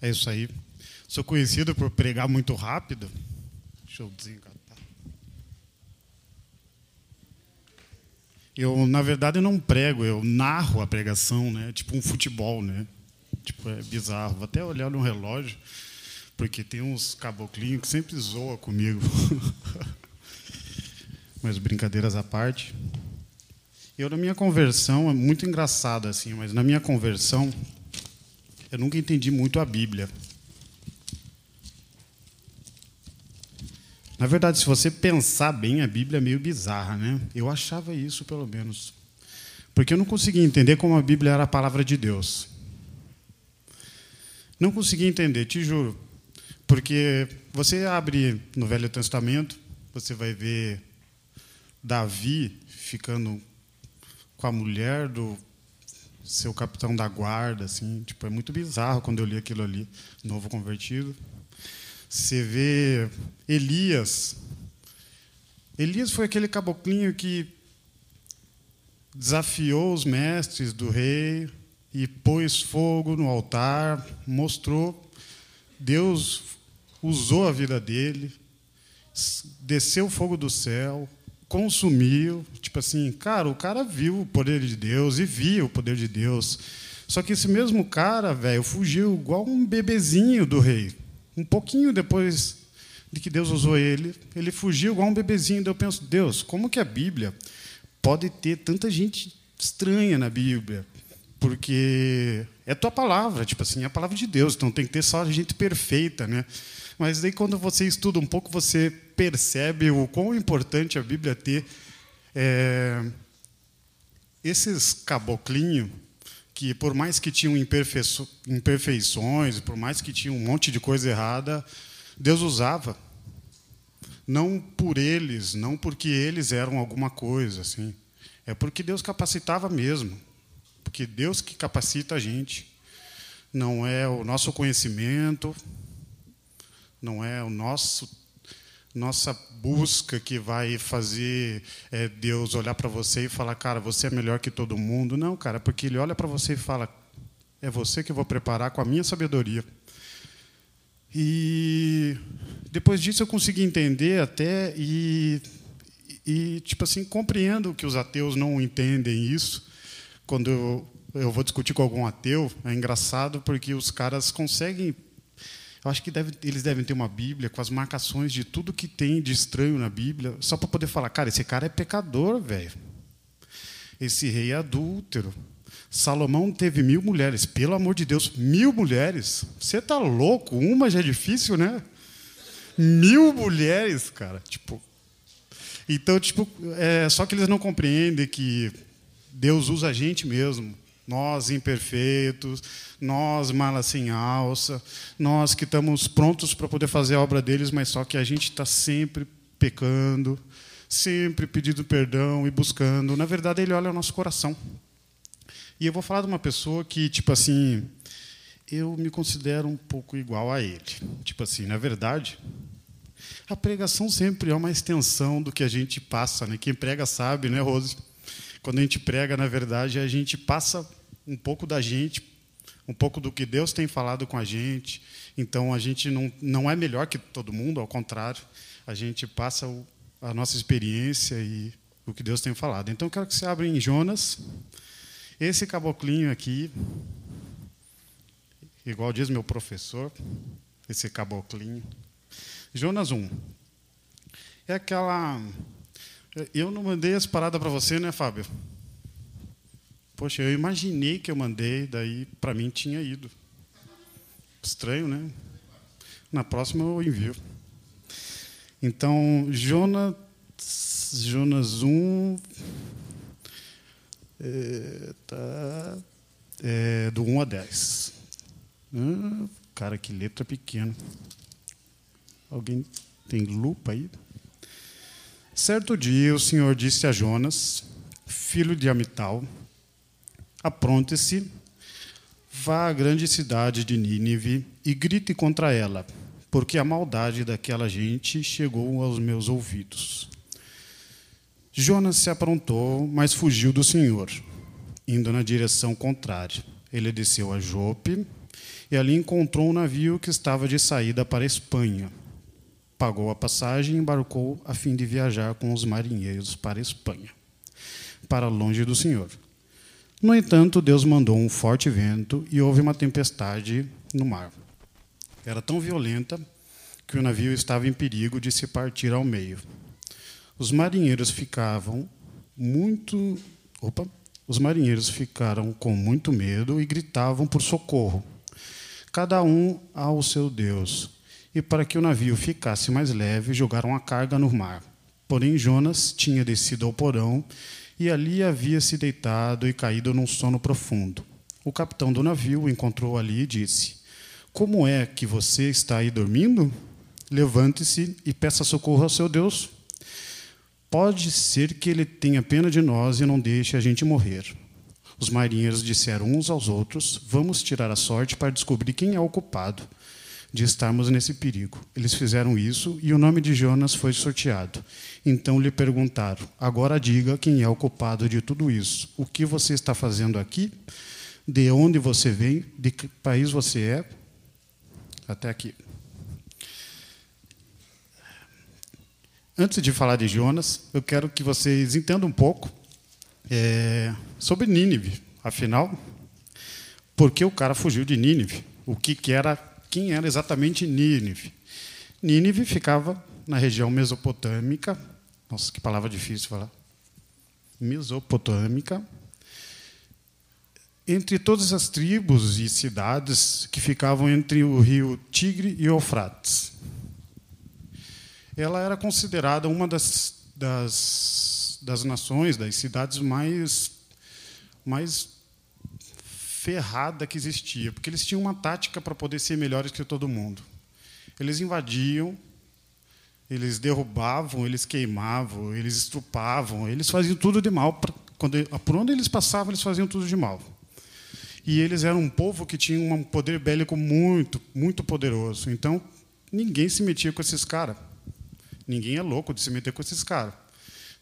É isso aí. Sou conhecido por pregar muito rápido. Deixa eu desengatar. Eu, na verdade, não prego, eu narro a pregação, né? Tipo um futebol, né? Tipo, é bizarro. Vou até olhar no relógio, porque tem uns caboclinhos que sempre zoam comigo. mas brincadeiras à parte. Eu, na minha conversão, é muito engraçado assim, mas na minha conversão, eu nunca entendi muito a Bíblia. Na verdade, se você pensar bem, a Bíblia é meio bizarra, né? Eu achava isso, pelo menos. Porque eu não conseguia entender como a Bíblia era a palavra de Deus. Não conseguia entender, te juro. Porque você abre no Velho Testamento, você vai ver Davi ficando com a mulher do seu capitão da guarda, assim, tipo, é muito bizarro quando eu li aquilo ali, novo convertido. Você vê Elias. Elias foi aquele caboclinho que desafiou os mestres do rei e pôs fogo no altar, mostrou Deus usou a vida dele, desceu fogo do céu, consumiu, tipo assim, cara, o cara viu o poder de Deus e via o poder de Deus. Só que esse mesmo cara, velho, fugiu igual um bebezinho do rei. Um pouquinho depois de que Deus usou ele, ele fugiu igual um bebezinho. eu penso, Deus, como que a Bíblia pode ter tanta gente estranha na Bíblia? Porque é tua palavra, tipo assim, é a palavra de Deus, então tem que ter só gente perfeita, né? Mas daí quando você estuda um pouco, você percebe o quão importante a Bíblia ter é, esses caboclinhos que por mais que tinham imperfeições, por mais que tinham um monte de coisa errada, Deus usava. Não por eles, não porque eles eram alguma coisa, assim. É porque Deus capacitava mesmo. Porque Deus que capacita a gente. Não é o nosso conhecimento, não é o nosso nossa busca que vai fazer é, Deus olhar para você e falar, cara, você é melhor que todo mundo. Não, cara, porque Ele olha para você e fala, é você que eu vou preparar com a minha sabedoria. E depois disso eu consegui entender até e, e tipo assim compreendo que os ateus não entendem isso. Quando eu, eu vou discutir com algum ateu, é engraçado porque os caras conseguem eu acho que deve, eles devem ter uma Bíblia com as marcações de tudo que tem de estranho na Bíblia, só para poder falar, cara, esse cara é pecador, velho. Esse rei é adúltero. Salomão teve mil mulheres, pelo amor de Deus, mil mulheres. Você está louco? Uma já é difícil, né? Mil mulheres, cara. Tipo, então, tipo, é, só que eles não compreendem que Deus usa a gente mesmo nós imperfeitos, nós malas sem alça, nós que estamos prontos para poder fazer a obra deles, mas só que a gente está sempre pecando, sempre pedindo perdão e buscando. Na verdade, ele olha o nosso coração. E eu vou falar de uma pessoa que, tipo assim, eu me considero um pouco igual a ele. Tipo assim, na verdade, a pregação sempre é uma extensão do que a gente passa, né? Quem prega sabe, né, Rose? Quando a gente prega, na verdade, a gente passa um pouco da gente, um pouco do que Deus tem falado com a gente. Então a gente não, não é melhor que todo mundo, ao contrário, a gente passa o, a nossa experiência e o que Deus tem falado. Então eu quero que você abra em Jonas. Esse caboclinho aqui, igual diz meu professor, esse caboclinho. Jonas 1. É aquela. Eu não mandei as paradas para você, né, Fábio? Poxa, eu imaginei que eu mandei, daí para mim tinha ido. Estranho, né? Na próxima eu envio. Então, Jonas, Jonas 1, é, tá, é, do 1 a 10. Ah, cara, que letra pequena. Alguém tem lupa aí? Certo dia, o Senhor disse a Jonas, filho de Amital, Apronte-se, vá à grande cidade de Nínive e grite contra ela, porque a maldade daquela gente chegou aos meus ouvidos. Jonas se aprontou, mas fugiu do Senhor, indo na direção contrária. Ele desceu a Jope e ali encontrou um navio que estava de saída para a Espanha. Pagou a passagem e embarcou a fim de viajar com os marinheiros para a Espanha, para longe do Senhor. No entanto, Deus mandou um forte vento e houve uma tempestade no mar. Era tão violenta que o navio estava em perigo de se partir ao meio. Os marinheiros ficavam muito, opa, os marinheiros ficaram com muito medo e gritavam por socorro, cada um ao seu Deus. E para que o navio ficasse mais leve, jogaram a carga no mar. Porém, Jonas tinha descido ao porão e ali havia se deitado e caído num sono profundo. O capitão do navio o encontrou ali e disse: Como é que você está aí dormindo? Levante-se e peça socorro ao seu Deus. Pode ser que ele tenha pena de nós e não deixe a gente morrer. Os marinheiros disseram uns aos outros: Vamos tirar a sorte para descobrir quem é o culpado de estarmos nesse perigo. Eles fizeram isso e o nome de Jonas foi sorteado. Então lhe perguntaram: Agora diga quem é o culpado de tudo isso. O que você está fazendo aqui? De onde você vem? De que país você é? Até aqui. Antes de falar de Jonas, eu quero que vocês entendam um pouco é, sobre Nínive. Afinal, por que o cara fugiu de Nínive? O que, que era quem era exatamente Nínive. Nínive ficava na região mesopotâmica. Nossa, que palavra difícil falar. Mesopotâmica. Entre todas as tribos e cidades que ficavam entre o rio Tigre e Eufrates. Ela era considerada uma das, das, das nações, das cidades mais, mais ferrada que existia, porque eles tinham uma tática para poder ser melhores que todo mundo. Eles invadiam, eles derrubavam, eles queimavam, eles estrupavam, eles faziam tudo de mal. Quando, por onde eles passavam, eles faziam tudo de mal. E eles eram um povo que tinha um poder bélico muito, muito poderoso. Então, ninguém se metia com esses caras. Ninguém é louco de se meter com esses caras.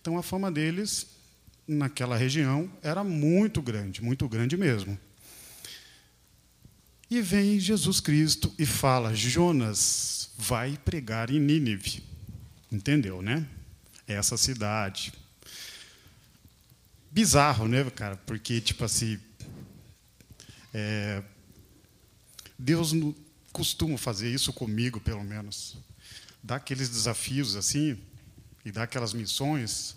Então, a fama deles, naquela região, era muito grande, muito grande mesmo. E vem Jesus Cristo e fala: Jonas, vai pregar em Nínive. Entendeu, né? Essa cidade. Bizarro, né, cara? Porque, tipo assim. É, Deus não costuma fazer isso comigo, pelo menos. Dá aqueles desafios assim, e dá aquelas missões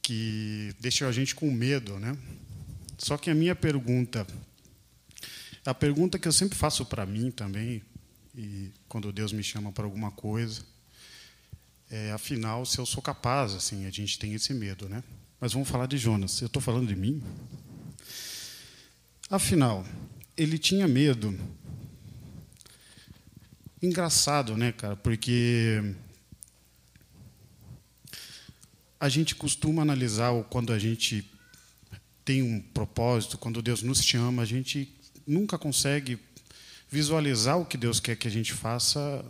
que deixam a gente com medo, né? Só que a minha pergunta a pergunta que eu sempre faço para mim também, e quando Deus me chama para alguma coisa, é, afinal, se eu sou capaz, assim, a gente tem esse medo, né? Mas vamos falar de Jonas. Eu estou falando de mim? Afinal, ele tinha medo. Engraçado, né, cara? Porque a gente costuma analisar quando a gente tem um propósito, quando Deus nos chama, a gente nunca consegue visualizar o que Deus quer que a gente faça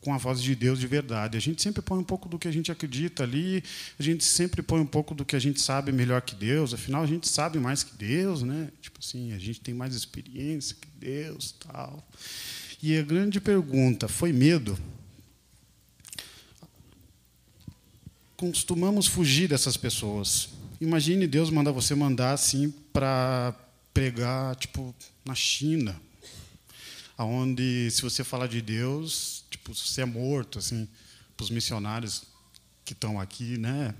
com a voz de Deus de verdade. A gente sempre põe um pouco do que a gente acredita ali, a gente sempre põe um pouco do que a gente sabe melhor que Deus. Afinal, a gente sabe mais que Deus, né? Tipo assim, a gente tem mais experiência que Deus, tal. E a grande pergunta foi medo. Costumamos fugir dessas pessoas. Imagine Deus mandar você mandar assim para pregar tipo na China, aonde se você falar de Deus, tipo você é morto assim, para os missionários que estão aqui, né?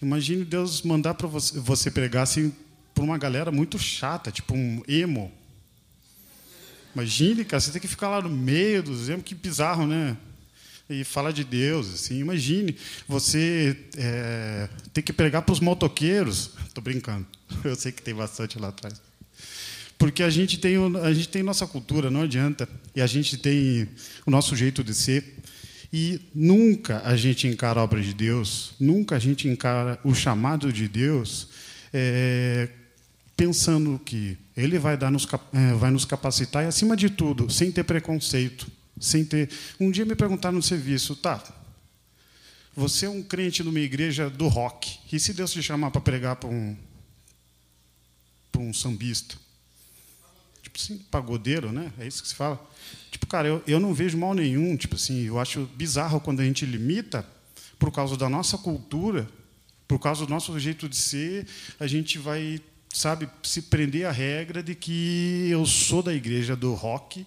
Imagine Deus mandar para você, você pregar assim para uma galera muito chata, tipo um emo. Imagine, cara, você tem que ficar lá no meio dos emo, que bizarro, né? E falar de Deus, assim. Imagine você é, ter que pregar para os motoqueiros. Estou brincando. Eu sei que tem bastante lá atrás porque a gente tem a gente tem nossa cultura, não adianta, e a gente tem o nosso jeito de ser. E nunca a gente encara a obra de Deus, nunca a gente encara o chamado de Deus é, pensando que Ele vai, dar nos, é, vai nos capacitar e, acima de tudo, sem ter preconceito. Sem ter. Um dia me perguntaram no serviço, tá, você é um crente numa igreja do rock, e se Deus te chamar para pregar para um, para um sambista? tipo assim, pagodeiro, né? É isso que se fala. Tipo, cara, eu, eu não vejo mal nenhum. Tipo assim, eu acho bizarro quando a gente limita por causa da nossa cultura, por causa do nosso jeito de ser, a gente vai, sabe, se prender à regra de que eu sou da igreja do rock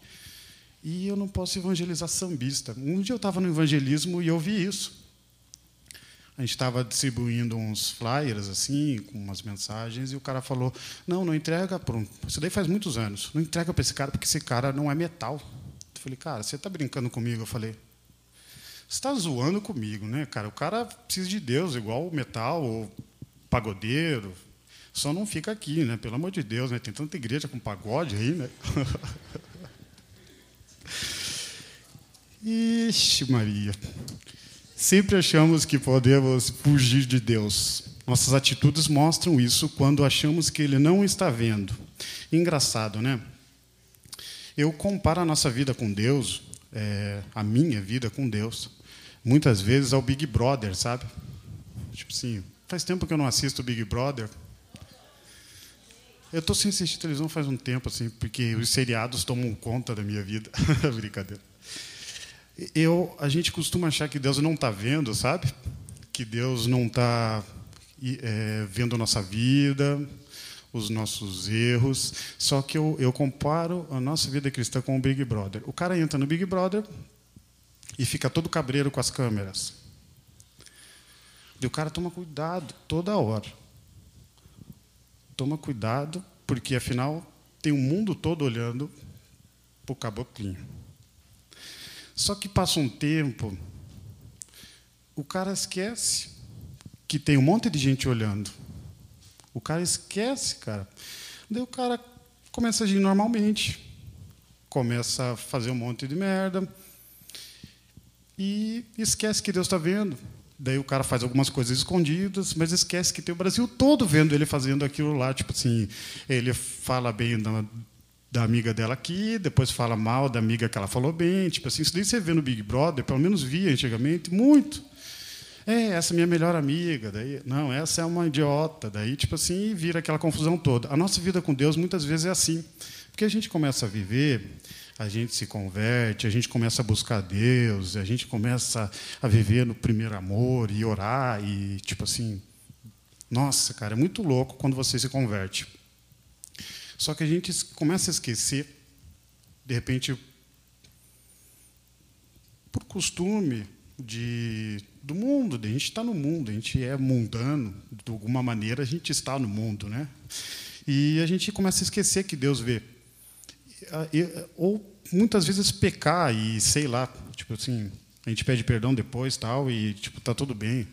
e eu não posso evangelizar sambista. Um dia eu estava no evangelismo e eu vi isso. A gente estava distribuindo uns flyers assim, com umas mensagens, e o cara falou: Não, não entrega para um. Isso daí faz muitos anos. Não entrega para esse cara, porque esse cara não é metal. Eu falei: Cara, você está brincando comigo? Eu falei: Você está zoando comigo, né, cara? O cara precisa de Deus, igual metal, ou pagodeiro. Só não fica aqui, né? Pelo amor de Deus, né? Tem tanta igreja com pagode aí, né? Ixi, Maria. Sempre achamos que podemos fugir de Deus. Nossas atitudes mostram isso quando achamos que Ele não está vendo. Engraçado, né? Eu comparo a nossa vida com Deus, é, a minha vida com Deus, muitas vezes ao Big Brother, sabe? Tipo assim, faz tempo que eu não assisto Big Brother. Eu estou sem assistir televisão faz um tempo, assim, porque os seriados tomam conta da minha vida. Brincadeira. Eu, a gente costuma achar que Deus não está vendo, sabe? Que Deus não está é, vendo a nossa vida, os nossos erros. Só que eu, eu comparo a nossa vida cristã com o Big Brother. O cara entra no Big Brother e fica todo cabreiro com as câmeras. E o cara toma cuidado toda hora. Toma cuidado, porque afinal tem o mundo todo olhando para o caboclinho. Só que passa um tempo, o cara esquece que tem um monte de gente olhando. O cara esquece, cara. Daí o cara começa a agir normalmente, começa a fazer um monte de merda e esquece que Deus está vendo. Daí o cara faz algumas coisas escondidas, mas esquece que tem o Brasil todo vendo ele fazendo aquilo lá. Tipo assim, ele fala bem da, da amiga dela aqui, depois fala mal da amiga que ela falou bem. Tipo assim, isso daí você vê no Big Brother, pelo menos via antigamente, muito. É, essa é minha melhor amiga, daí, não, essa é uma idiota, daí, tipo assim, vira aquela confusão toda. A nossa vida com Deus muitas vezes é assim, porque a gente começa a viver, a gente se converte, a gente começa a buscar Deus, a gente começa a viver no primeiro amor e orar e, tipo assim, nossa, cara, é muito louco quando você se converte. Só que a gente começa a esquecer, de repente, por costume de, do mundo, a gente está no mundo, a gente é mundano, de alguma maneira a gente está no mundo, né? E a gente começa a esquecer que Deus vê. Ou muitas vezes pecar e sei lá, tipo assim, a gente pede perdão depois tal e tipo tá tudo bem.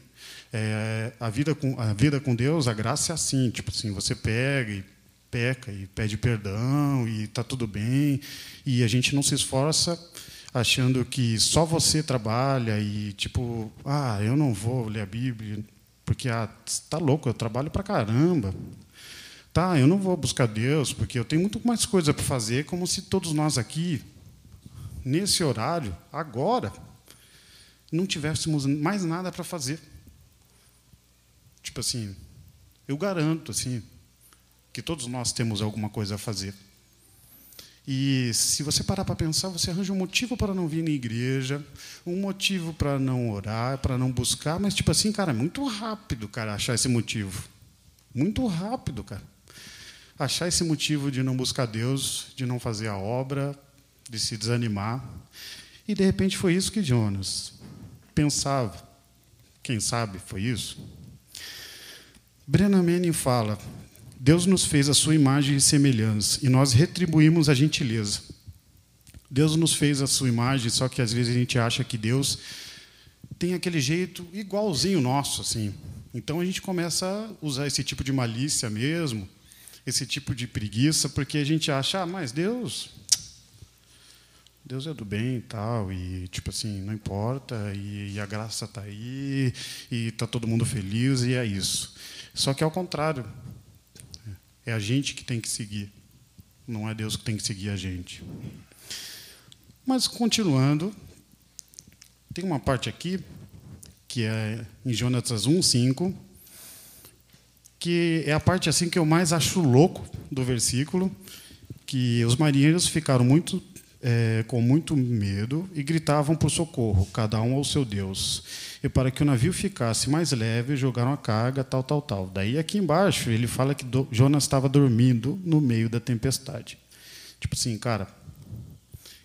É, a vida com a vida com Deus, a graça é assim, tipo assim, você pega e peca e pede perdão e está tudo bem. E a gente não se esforça achando que só você trabalha e, tipo, ah, eu não vou ler a Bíblia porque ah, está louco, eu trabalho para caramba. Tá, eu não vou buscar Deus porque eu tenho muito mais coisa para fazer, como se todos nós aqui, nesse horário, agora, não tivéssemos mais nada para fazer. Tipo assim, eu garanto, assim, que todos nós temos alguma coisa a fazer. E se você parar para pensar, você arranja um motivo para não vir na igreja, um motivo para não orar, para não buscar, mas tipo assim, cara, é muito rápido, cara, achar esse motivo. Muito rápido, cara. Achar esse motivo de não buscar Deus, de não fazer a obra, de se desanimar. E de repente foi isso que Jonas pensava. Quem sabe foi isso? Brennan Manning fala: Deus nos fez a sua imagem e semelhança e nós retribuímos a gentileza. Deus nos fez a sua imagem, só que às vezes a gente acha que Deus tem aquele jeito igualzinho nosso, assim. Então a gente começa a usar esse tipo de malícia mesmo, esse tipo de preguiça, porque a gente acha, ah, mas Deus, Deus é do bem e tal, e tipo assim, não importa, e, e a graça está aí, e está todo mundo feliz, e é isso. Só que é ao contrário, é a gente que tem que seguir, não é Deus que tem que seguir a gente. Mas continuando, tem uma parte aqui que é em Jonatas 1:5, que é a parte assim que eu mais acho louco do versículo, que os marinheiros ficaram muito é, com muito medo e gritavam por socorro, cada um ao seu Deus. E para que o navio ficasse mais leve, jogaram a carga, tal, tal, tal. Daí aqui embaixo ele fala que Jonas estava dormindo no meio da tempestade. Tipo assim, cara,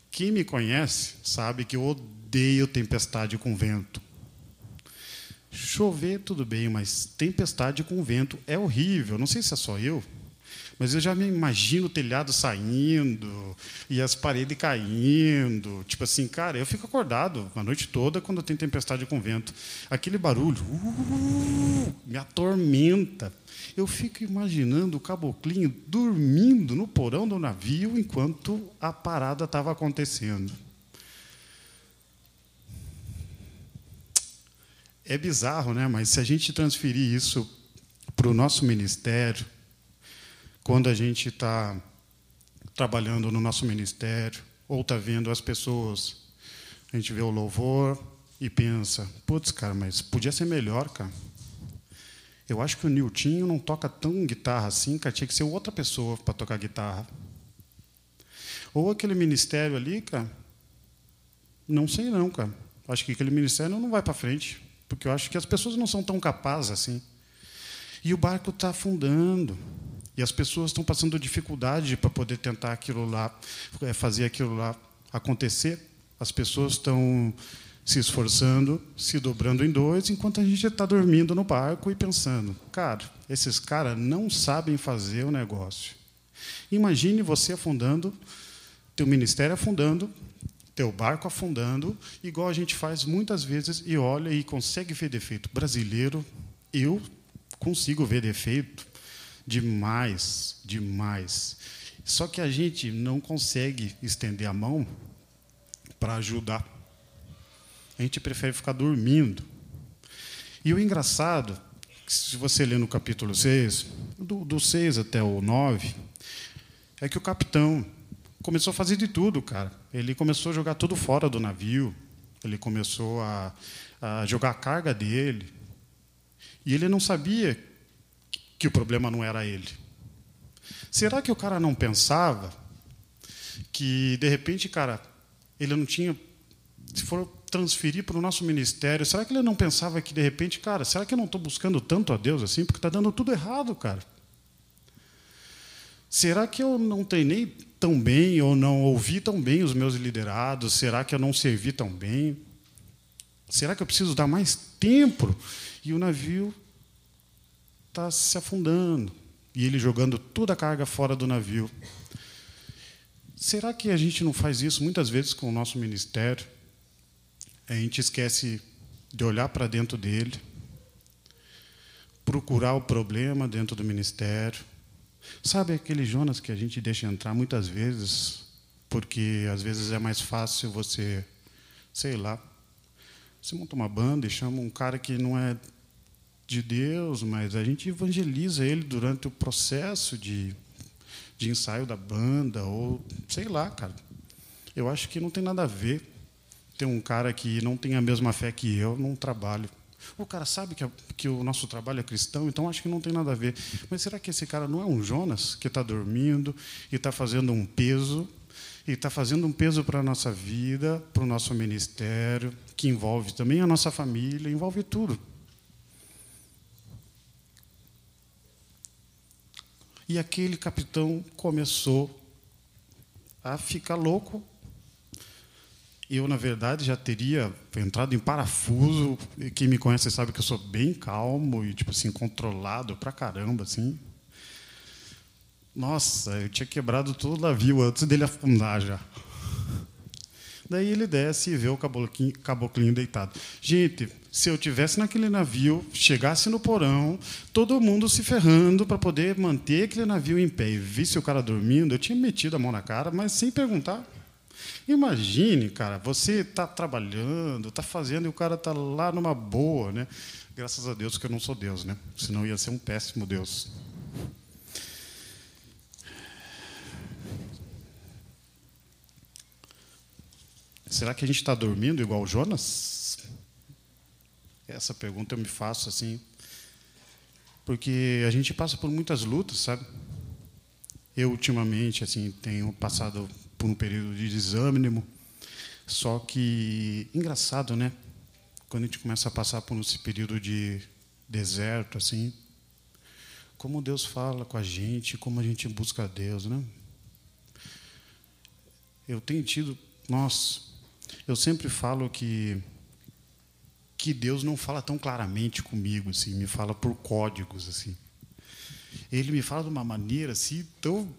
quem me conhece sabe que eu odeio tempestade com vento. Chover, tudo bem, mas tempestade com vento é horrível. Não sei se é só eu, mas eu já me imagino o telhado saindo e as paredes caindo. Tipo assim, cara, eu fico acordado a noite toda quando tem tempestade com vento. Aquele barulho uh, me atormenta. Eu fico imaginando o caboclinho dormindo no porão do navio enquanto a parada estava acontecendo. É bizarro, né? Mas se a gente transferir isso para o nosso ministério, quando a gente está trabalhando no nosso ministério, ou está vendo as pessoas, a gente vê o louvor e pensa, putz, cara, mas podia ser melhor, cara. Eu acho que o Niltinho não toca tão guitarra assim, cara, tinha que ser outra pessoa para tocar guitarra. Ou aquele ministério ali, cara, não sei não, cara. Acho que aquele ministério não vai para frente, porque eu acho que as pessoas não são tão capazes assim. E o barco está afundando. E as pessoas estão passando dificuldade para poder tentar aquilo lá, é, fazer aquilo lá acontecer. As pessoas estão se esforçando, se dobrando em dois, enquanto a gente está dormindo no barco e pensando, cara, esses caras não sabem fazer o negócio. Imagine você afundando, teu ministério afundando, teu barco afundando, igual a gente faz muitas vezes e olha e consegue ver defeito. Brasileiro, eu consigo ver defeito demais, demais. Só que a gente não consegue estender a mão para ajudar. A gente prefere ficar dormindo. E o engraçado, se você ler no capítulo 6, do, do 6 até o 9, é que o capitão começou a fazer de tudo, cara. Ele começou a jogar tudo fora do navio, ele começou a, a jogar a carga dele. E ele não sabia que o problema não era ele. Será que o cara não pensava que, de repente, cara, ele não tinha. Se for transferir para o nosso ministério, será que ele não pensava que, de repente, cara, será que eu não estou buscando tanto a Deus assim? Porque está dando tudo errado, cara. Será que eu não treinei tão bem ou não ouvi tão bem os meus liderados? Será que eu não servi tão bem? Será que eu preciso dar mais tempo? E o navio está se afundando. E ele jogando toda a carga fora do navio. Será que a gente não faz isso muitas vezes com o nosso ministério? A gente esquece de olhar para dentro dele, procurar o problema dentro do ministério. Sabe aquele Jonas que a gente deixa entrar muitas vezes, porque às vezes é mais fácil você, sei lá, você monta uma banda e chama um cara que não é de Deus, mas a gente evangeliza ele durante o processo de, de ensaio da banda, ou sei lá, cara. Eu acho que não tem nada a ver ter um cara que não tem a mesma fé que eu num trabalho. O cara sabe que, a, que o nosso trabalho é cristão, então acho que não tem nada a ver. Mas será que esse cara não é um Jonas que está dormindo e está fazendo um peso e está fazendo um peso para a nossa vida, para o nosso ministério, que envolve também a nossa família, envolve tudo. E aquele capitão começou a ficar louco. Eu, na verdade, já teria entrado em parafuso. Quem me conhece sabe que eu sou bem calmo e, tipo assim, controlado pra caramba, assim. Nossa, eu tinha quebrado todo o navio antes dele afundar já. Daí ele desce e vê o caboclinho, caboclinho deitado. Gente, se eu tivesse naquele navio, chegasse no porão, todo mundo se ferrando para poder manter aquele navio em pé e visse o cara dormindo, eu tinha metido a mão na cara, mas sem perguntar. Imagine, cara, você está trabalhando, está fazendo e o cara está lá numa boa, né? Graças a Deus que eu não sou Deus, né? Senão ia ser um péssimo Deus. Será que a gente está dormindo igual Jonas? Essa pergunta eu me faço assim, porque a gente passa por muitas lutas, sabe? Eu ultimamente assim tenho passado por um período de desânimo, só que engraçado, né? Quando a gente começa a passar por esse período de deserto assim, como Deus fala com a gente, como a gente busca a Deus, né? Eu tenho tido, nossa, eu sempre falo que que Deus não fala tão claramente comigo assim, me fala por códigos assim. Ele me fala de uma maneira assim tão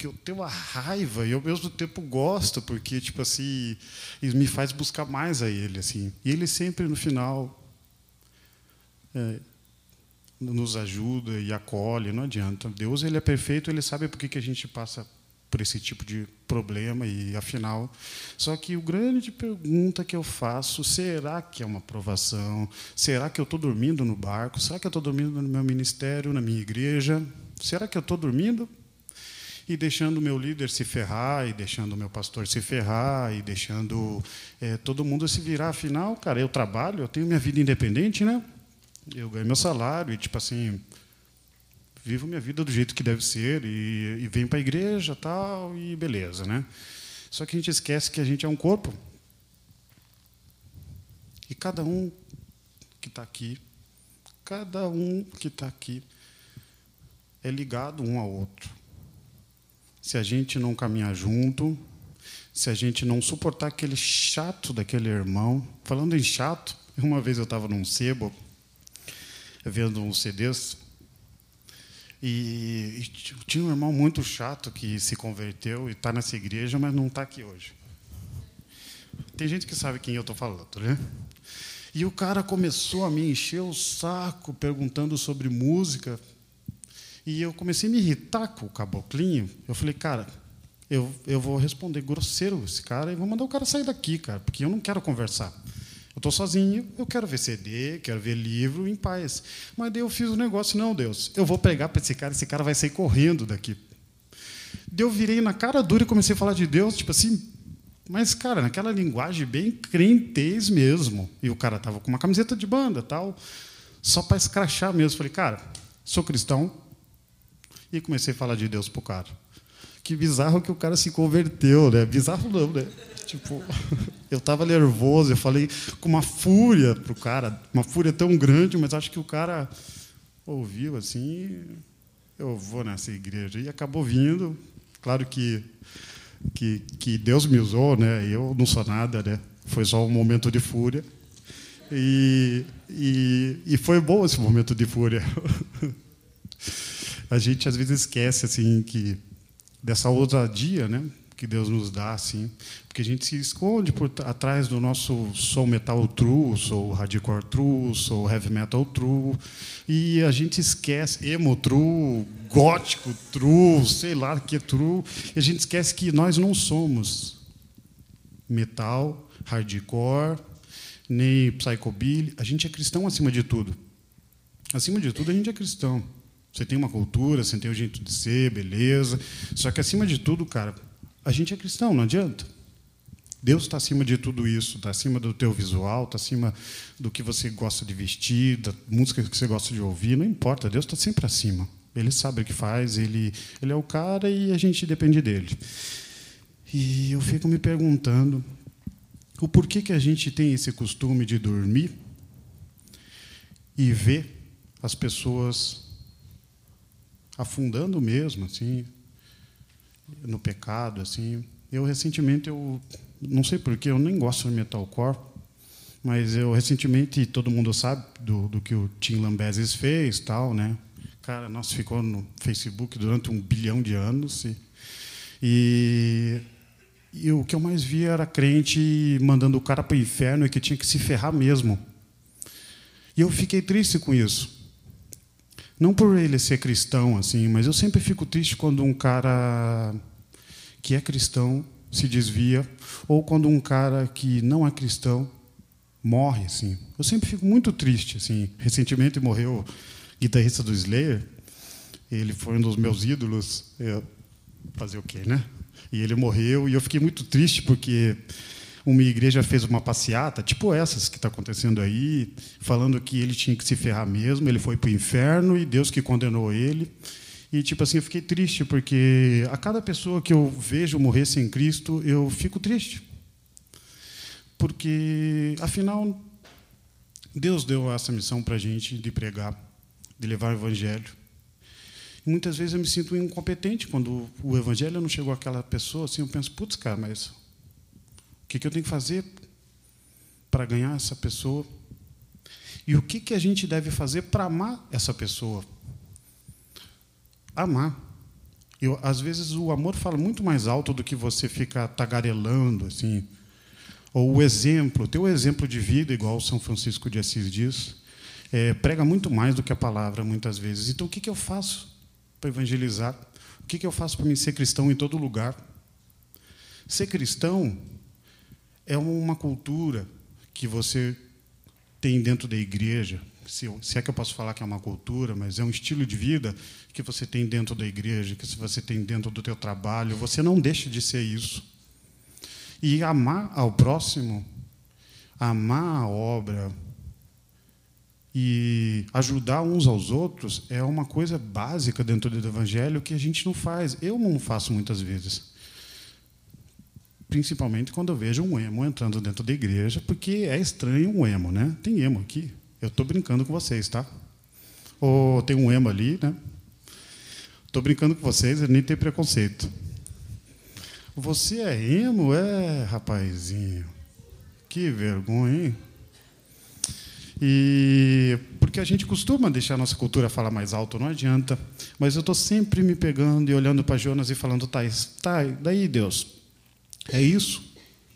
que eu tenho uma raiva e ao mesmo tempo gosto porque tipo assim me faz buscar mais a ele assim. E ele sempre no final é, nos ajuda e acolhe, não adianta. Deus ele é perfeito, ele sabe por que, que a gente passa por esse tipo de problema e afinal, só que o grande pergunta que eu faço, será que é uma aprovação? Será que eu estou dormindo no barco? Será que eu estou dormindo no meu ministério, na minha igreja? Será que eu estou dormindo e deixando o meu líder se ferrar, e deixando o meu pastor se ferrar, e deixando é, todo mundo se virar. Afinal, cara, eu trabalho, eu tenho minha vida independente, né? eu ganho meu salário e tipo assim vivo minha vida do jeito que deve ser e, e venho para a igreja tal e beleza né só que a gente esquece que a gente é um corpo e cada um que está aqui cada um que está aqui é ligado um ao outro se a gente não caminhar junto se a gente não suportar aquele chato daquele irmão falando em chato uma vez eu estava num sebo vendo uns CDs. E, e, tinha um irmão muito chato que se converteu e está nessa igreja, mas não está aqui hoje. Tem gente que sabe quem eu estou falando, né? E o cara começou a me encher o saco perguntando sobre música. E eu comecei a me irritar com o caboclinho. Eu falei, cara, eu, eu vou responder grosseiro esse cara e vou mandar o cara sair daqui, cara, porque eu não quero conversar. Eu estou sozinho, eu quero ver CD, quero ver livro em paz. Mas daí eu fiz o um negócio, não, Deus, eu vou pregar para esse cara, esse cara vai sair correndo daqui. Daí eu virei na cara dura e comecei a falar de Deus, tipo assim, mas, cara, naquela linguagem bem crentez mesmo. E o cara tava com uma camiseta de banda, tal, só para escrachar mesmo. Falei, cara, sou cristão. E comecei a falar de Deus pro cara. Que bizarro que o cara se converteu, né? Bizarro não, né? Tipo, eu estava nervoso, eu falei com uma fúria pro cara, uma fúria tão grande, mas acho que o cara ouviu assim, eu vou nessa igreja e acabou vindo. Claro que que, que Deus me usou, né? Eu não sou nada, né? Foi só um momento de fúria. E, e, e foi bom esse momento de fúria. A gente às vezes esquece assim que dessa ousadia, né? que Deus nos dá, assim, porque a gente se esconde por atrás do nosso soul metal true, soul hardcore true, soul heavy metal true, e a gente esquece emo true, gótico true, sei lá que é true, e a gente esquece que nós não somos metal, hardcore, nem psychobilly, a gente é cristão acima de tudo. Acima de tudo, a gente é cristão. Você tem uma cultura, você tem um jeito de ser, beleza. Só que acima de tudo, cara, a gente é cristão, não adianta. Deus está acima de tudo isso, está acima do teu visual, está acima do que você gosta de vestir, da música que você gosta de ouvir, não importa, Deus está sempre acima. Ele sabe o que faz, ele, ele é o cara e a gente depende dele. E eu fico me perguntando o porquê que a gente tem esse costume de dormir e ver as pessoas afundando mesmo, assim, no pecado, assim. Eu recentemente eu não sei porquê, eu nem gosto de metalcore, mas eu recentemente todo mundo sabe do, do que o Tim Lambesis fez, tal, né? Cara, nossa, ficou no Facebook durante um bilhão de anos e, e, e o que eu mais via era crente mandando o cara para o inferno e que tinha que se ferrar mesmo. E eu fiquei triste com isso. Não por ele ser cristão, assim, mas eu sempre fico triste quando um cara que é cristão se desvia, ou quando um cara que não é cristão morre, assim. Eu sempre fico muito triste, assim. Recentemente morreu o guitarrista do Slayer. Ele foi um dos meus ídolos. Eu, fazer o quê, né? E ele morreu e eu fiquei muito triste porque uma igreja fez uma passeata, tipo essas que está acontecendo aí, falando que ele tinha que se ferrar mesmo, ele foi para o inferno e Deus que condenou ele. E, tipo assim, eu fiquei triste, porque a cada pessoa que eu vejo morrer sem Cristo, eu fico triste. Porque, afinal, Deus deu essa missão para a gente de pregar, de levar o Evangelho. E muitas vezes eu me sinto incompetente quando o Evangelho não chegou àquela pessoa. Assim, eu penso, putz, cara, mas que, que eu tenho que fazer para ganhar essa pessoa? E o que, que a gente deve fazer para amar essa pessoa? Amar. Eu, às vezes o amor fala muito mais alto do que você ficar tagarelando, assim. Ou o exemplo, teu exemplo de vida, igual o São Francisco de Assis diz, é, prega muito mais do que a palavra, muitas vezes. Então, o que, que eu faço para evangelizar? O que, que eu faço para me ser cristão em todo lugar? Ser cristão é uma cultura que você tem dentro da igreja, se, se, é que eu posso falar que é uma cultura, mas é um estilo de vida que você tem dentro da igreja, que você tem dentro do teu trabalho, você não deixa de ser isso. E amar ao próximo, amar a obra e ajudar uns aos outros é uma coisa básica dentro do evangelho que a gente não faz. Eu não faço muitas vezes principalmente quando eu vejo um emo entrando dentro da igreja, porque é estranho um emo, né? Tem emo aqui. Eu estou brincando com vocês, tá? Ou tem um emo ali, né? Estou brincando com vocês, nem tem preconceito. Você é emo? É, rapazinho. Que vergonha, hein? E porque a gente costuma deixar a nossa cultura falar mais alto, não adianta. Mas eu estou sempre me pegando e olhando para Jonas e falando, tá, tá, daí Deus, é isso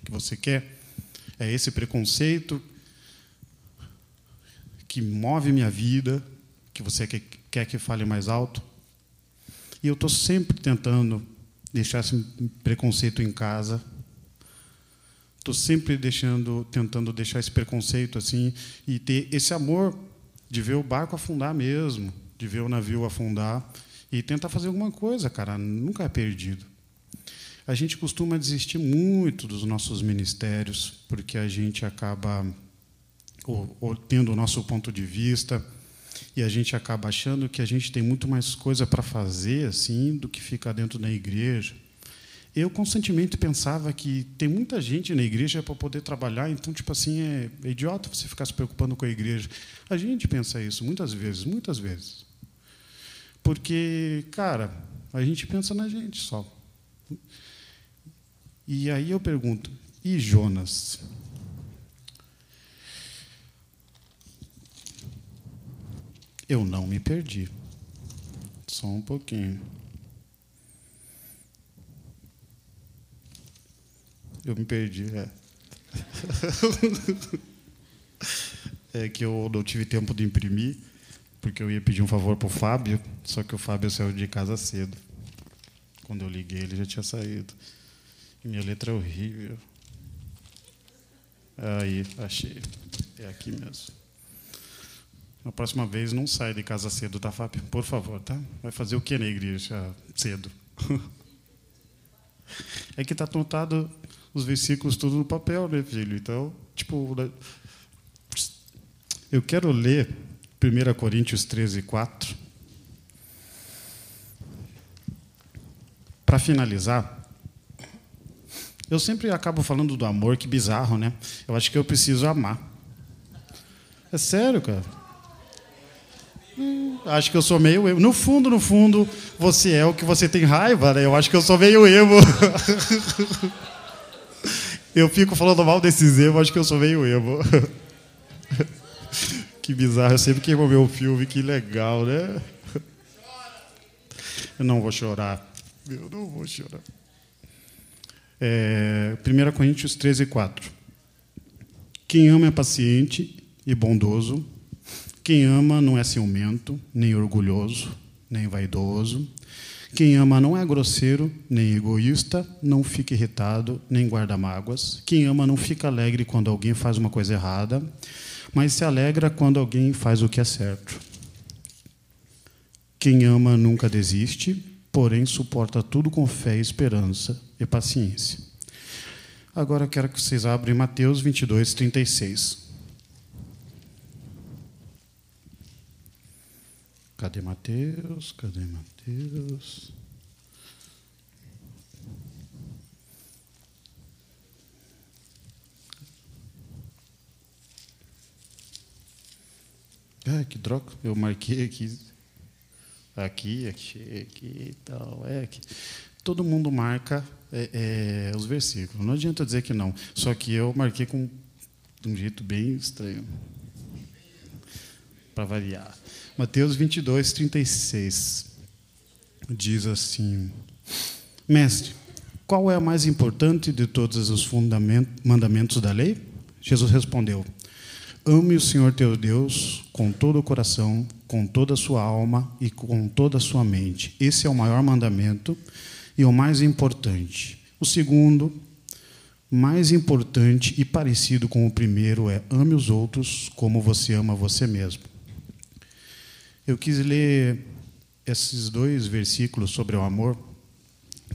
que você quer? É esse preconceito que move minha vida, que você quer que fale mais alto? E eu estou sempre tentando deixar esse preconceito em casa. Estou sempre deixando, tentando deixar esse preconceito assim e ter esse amor de ver o barco afundar mesmo, de ver o navio afundar e tentar fazer alguma coisa, cara. Nunca é perdido. A gente costuma desistir muito dos nossos ministérios, porque a gente acaba ou, ou tendo o nosso ponto de vista e a gente acaba achando que a gente tem muito mais coisa para fazer assim do que ficar dentro da igreja. Eu constantemente pensava que tem muita gente na igreja para poder trabalhar, então tipo assim é, é idiota você ficar se preocupando com a igreja. A gente pensa isso muitas vezes, muitas vezes, porque cara, a gente pensa na gente só. E aí eu pergunto: e Jonas? Eu não me perdi. Só um pouquinho. Eu me perdi, é. é que eu não tive tempo de imprimir, porque eu ia pedir um favor para o Fábio, só que o Fábio saiu de casa cedo. Quando eu liguei, ele já tinha saído. Minha letra é horrível. Aí, achei. É aqui mesmo. Na próxima vez, não sai de casa cedo, tá, Fábio? Por favor, tá? Vai fazer o que na igreja cedo? É que está anotado os versículos tudo no papel, né, filho? Então, tipo, né? eu quero ler 1 Coríntios 13, 4. Para finalizar, eu sempre acabo falando do amor, que bizarro, né? Eu acho que eu preciso amar. É sério, cara. Hum, acho que eu sou meio emo. No fundo, no fundo, você é o que você tem raiva, né? Eu acho que eu sou meio emo. eu fico falando mal desses emo, acho que eu sou meio emo. que bizarro, eu sempre queimo meu filme, que legal, né? Eu não vou chorar. Eu não vou chorar. É, 1 Coríntios 13, 4. Quem ama é paciente e bondoso. Quem ama não é ciumento, nem orgulhoso, nem vaidoso. Quem ama não é grosseiro, nem egoísta, não fica irritado, nem guarda mágoas. Quem ama não fica alegre quando alguém faz uma coisa errada, mas se alegra quando alguém faz o que é certo. Quem ama nunca desiste, porém suporta tudo com fé esperança e paciência. Agora eu quero que vocês abram Mateus 22, 36. Cadê? Cadê Mateus? Cadê Mateus? Ah, que droga, eu marquei aqui. Aqui, aqui, aqui e tal. É que todo mundo marca é, é, os versículos. Não adianta dizer que não. Só que eu marquei com de um jeito bem estranho. Para variar. Mateus 22, 36. Diz assim: Mestre, qual é a mais importante de todos os mandamentos da lei? Jesus respondeu: Ame o Senhor teu Deus com todo o coração, com toda a sua alma e com toda a sua mente. Esse é o maior mandamento e o mais importante. O segundo, mais importante e parecido com o primeiro, é ame os outros como você ama você mesmo. Eu quis ler esses dois versículos sobre o amor,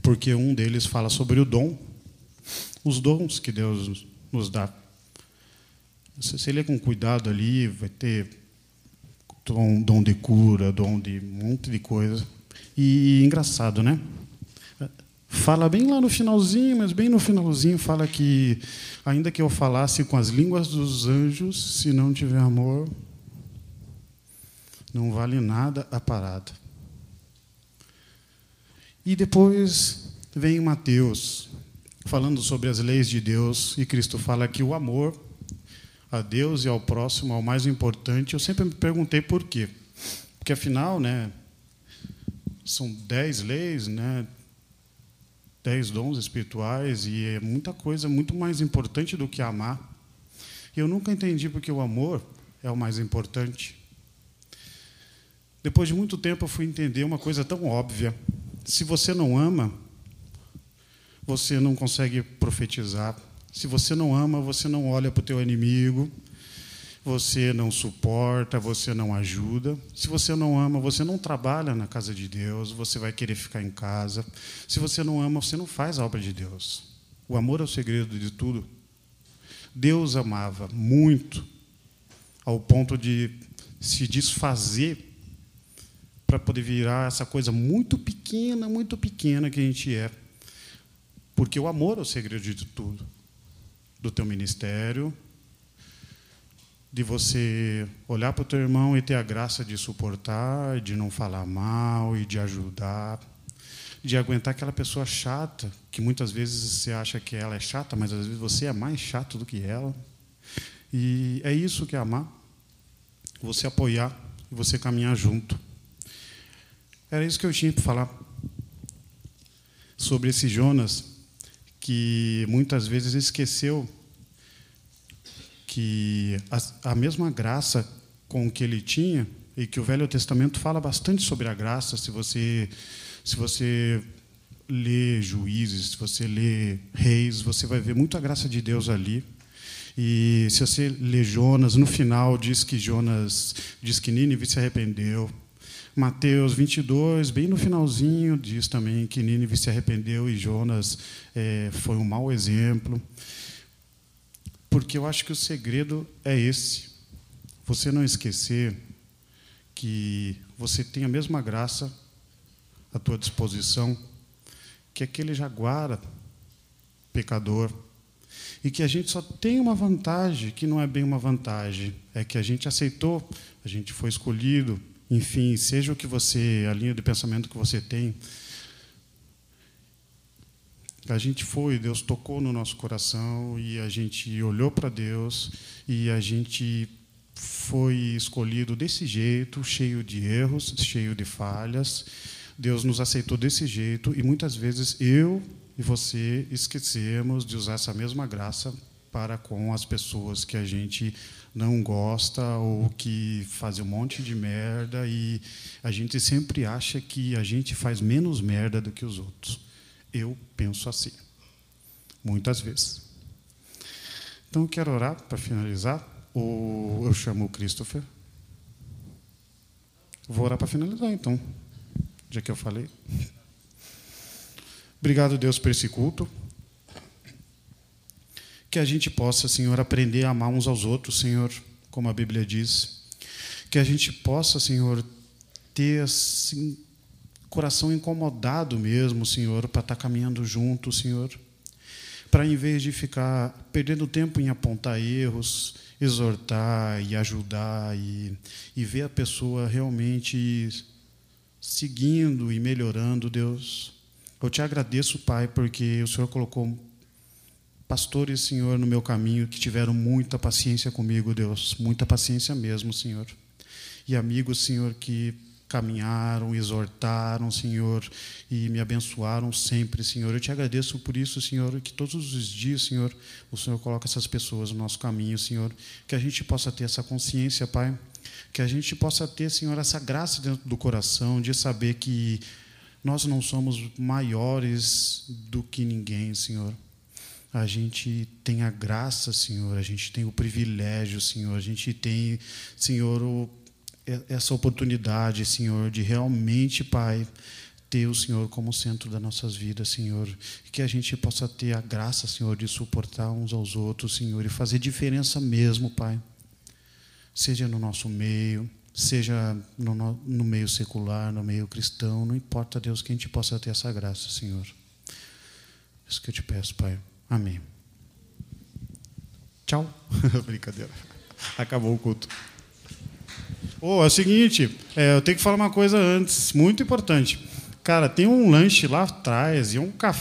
porque um deles fala sobre o dom, os dons que Deus nos dá se você ler com cuidado ali, vai ter dom, dom de cura, dom de um monte de coisa. E engraçado, né? Fala bem lá no finalzinho, mas bem no finalzinho fala que ainda que eu falasse com as línguas dos anjos, se não tiver amor, não vale nada a parada. E depois vem Mateus falando sobre as leis de Deus e Cristo fala que o amor a Deus e ao próximo, ao mais importante, eu sempre me perguntei por quê. Porque, afinal, né, são dez leis, né, dez dons espirituais, e é muita coisa muito mais importante do que amar. E eu nunca entendi porque o amor é o mais importante. Depois de muito tempo, eu fui entender uma coisa tão óbvia. Se você não ama, você não consegue profetizar, se você não ama, você não olha para o teu inimigo, você não suporta, você não ajuda. Se você não ama, você não trabalha na casa de Deus, você vai querer ficar em casa. Se você não ama, você não faz a obra de Deus. O amor é o segredo de tudo. Deus amava muito, ao ponto de se desfazer para poder virar essa coisa muito pequena, muito pequena que a gente é. Porque o amor é o segredo de tudo do teu ministério, de você olhar para o teu irmão e ter a graça de suportar, de não falar mal e de ajudar, de aguentar aquela pessoa chata, que muitas vezes você acha que ela é chata, mas às vezes você é mais chato do que ela. E é isso que é amar. Você apoiar e você caminhar junto. Era isso que eu tinha para falar sobre esse Jonas que muitas vezes esqueceu que a, a mesma graça com que ele tinha e que o Velho Testamento fala bastante sobre a graça, se você se você lê Juízes, se você lê Reis, você vai ver muita graça de Deus ali. E se você lê Jonas, no final diz que Jonas diz que Nínive se arrependeu. Mateus 22, bem no finalzinho, diz também que Nínive se arrependeu e Jonas é, foi um mau exemplo. Porque eu acho que o segredo é esse. Você não esquecer que você tem a mesma graça à tua disposição que aquele jaguara pecador. E que a gente só tem uma vantagem, que não é bem uma vantagem, é que a gente aceitou, a gente foi escolhido, enfim, seja o que você, a linha de pensamento que você tem, a gente foi, Deus tocou no nosso coração e a gente olhou para Deus e a gente foi escolhido desse jeito, cheio de erros, cheio de falhas. Deus nos aceitou desse jeito e muitas vezes eu e você esquecemos de usar essa mesma graça para com as pessoas que a gente não gosta ou que fazem um monte de merda e a gente sempre acha que a gente faz menos merda do que os outros. Eu penso assim, muitas vezes. Então, eu quero orar para finalizar. Ou eu chamo o Christopher. Vou orar para finalizar, então, já que eu falei. Obrigado, Deus, por esse culto que a gente possa, Senhor, aprender a amar uns aos outros, Senhor, como a Bíblia diz. Que a gente possa, Senhor, ter assim, coração incomodado mesmo, Senhor, para estar caminhando junto, Senhor. Para, em vez de ficar perdendo tempo em apontar erros, exortar e ajudar e, e ver a pessoa realmente seguindo e melhorando, Deus. Eu te agradeço, Pai, porque o Senhor colocou pastores, Senhor, no meu caminho que tiveram muita paciência comigo, Deus, muita paciência mesmo, Senhor. E amigos, Senhor, que caminharam, exortaram, Senhor, e me abençoaram sempre, Senhor. Eu te agradeço por isso, Senhor, que todos os dias, Senhor, o Senhor coloca essas pessoas no nosso caminho, Senhor, que a gente possa ter essa consciência, Pai, que a gente possa ter, Senhor, essa graça dentro do coração de saber que nós não somos maiores do que ninguém, Senhor. A gente tem a graça, Senhor, a gente tem o privilégio, Senhor, a gente tem, Senhor, o essa oportunidade, Senhor, de realmente, Pai, ter o Senhor como centro das nossas vidas, Senhor. Que a gente possa ter a graça, Senhor, de suportar uns aos outros, Senhor, e fazer diferença mesmo, Pai. Seja no nosso meio, seja no, no meio secular, no meio cristão, não importa, Deus, que a gente possa ter essa graça, Senhor. Isso que eu te peço, Pai. Amém. Tchau. Brincadeira. Acabou o culto. Oh, é o seguinte, é, eu tenho que falar uma coisa antes, muito importante. Cara, tem um lanche lá atrás e um café.